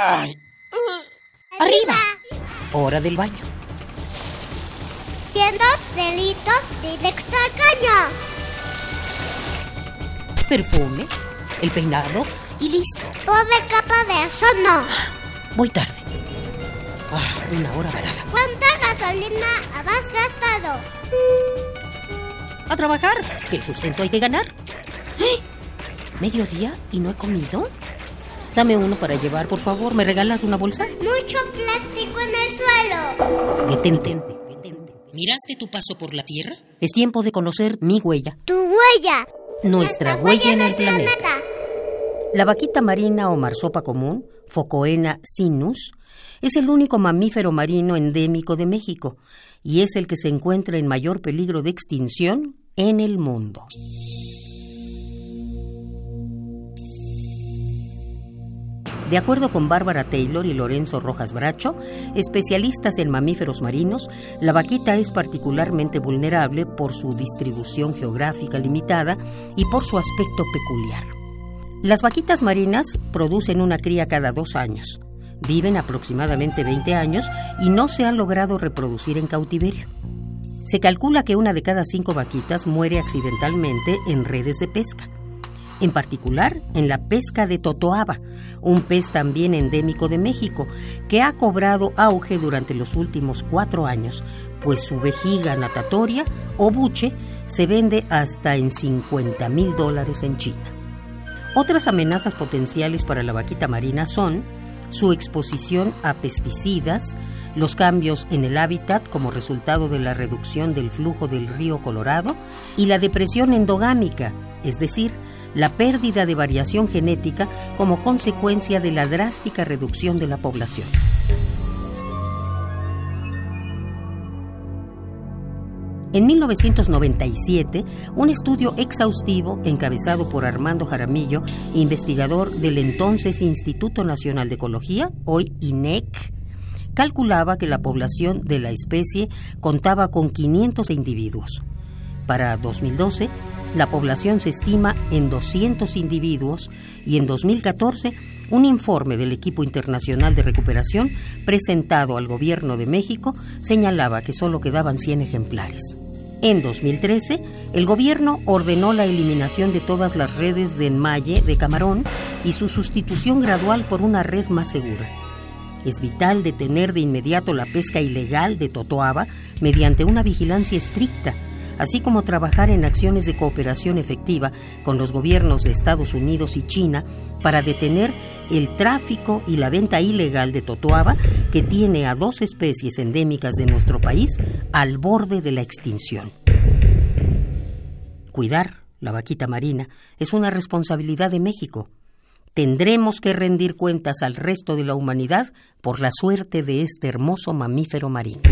Ay. ¡Arriba! Hora del baño. Siendo delitos directo al caño. Perfume, el peinado y listo. Pobre capa de eso no. Voy tarde. Ah, una hora varada. ¿Cuánta gasolina has gastado? A trabajar, que el sustento hay que ganar. ¡Eh! ¿Mediodía y no he comido? Dame uno para llevar, por favor. ¿Me regalas una bolsa? Mucho plástico en el suelo. Detente, detente. ¿Miraste tu paso por la Tierra? Es tiempo de conocer mi huella. Tu huella. Nuestra, huella, en el planeta. La vaquita marina o marsopa común, Focoena sinus, es el único mamífero marino endémico de México y es el que se encuentra en mayor peligro de extinción en el mundo. De acuerdo con Bárbara Taylor y Lorenzo Rojas Bracho, especialistas en mamíferos marinos, la vaquita es particularmente vulnerable por su distribución geográfica limitada y por su aspecto peculiar. Las vaquitas marinas producen una cría cada dos años. Viven aproximadamente 20 años y no se han logrado reproducir en cautiverio. Se calcula que una de cada cinco vaquitas muere accidentalmente en redes de pesca en particular en la pesca de totoaba, un pez también endémico de México, que ha cobrado auge durante los últimos cuatro años, pues su vejiga natatoria o buche se vende hasta en 50 mil dólares en China. Otras amenazas potenciales para la vaquita marina son su exposición a pesticidas, los cambios en el hábitat como resultado de la reducción del flujo del río Colorado y la depresión endogámica, es decir, la pérdida de variación genética como consecuencia de la drástica reducción de la población. En 1997, un estudio exhaustivo encabezado por Armando Jaramillo, investigador del entonces Instituto Nacional de Ecología, hoy INEC, calculaba que la población de la especie contaba con 500 individuos. Para 2012, la población se estima en 200 individuos y en 2014 un informe del equipo internacional de recuperación presentado al gobierno de México señalaba que solo quedaban 100 ejemplares. En 2013, el gobierno ordenó la eliminación de todas las redes de enmalle de camarón y su sustitución gradual por una red más segura. Es vital detener de inmediato la pesca ilegal de totoaba mediante una vigilancia estricta así como trabajar en acciones de cooperación efectiva con los gobiernos de Estados Unidos y China para detener el tráfico y la venta ilegal de totoaba que tiene a dos especies endémicas de nuestro país al borde de la extinción. Cuidar la vaquita marina es una responsabilidad de México. Tendremos que rendir cuentas al resto de la humanidad por la suerte de este hermoso mamífero marino.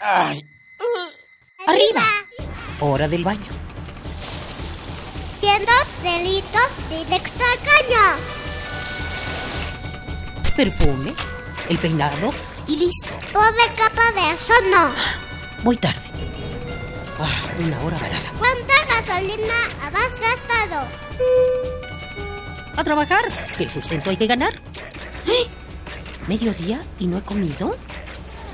Ay. ¡Arriba! Hora del baño. Siendo delitos directo al caño. Perfume, el peinado y listo. Pobre capa de eso no. Voy tarde. Ah, una hora varada. ¿Cuánta gasolina has gastado? A trabajar, que el sustento hay que ganar. ¡Eh! ¿Mediodía y no he comido?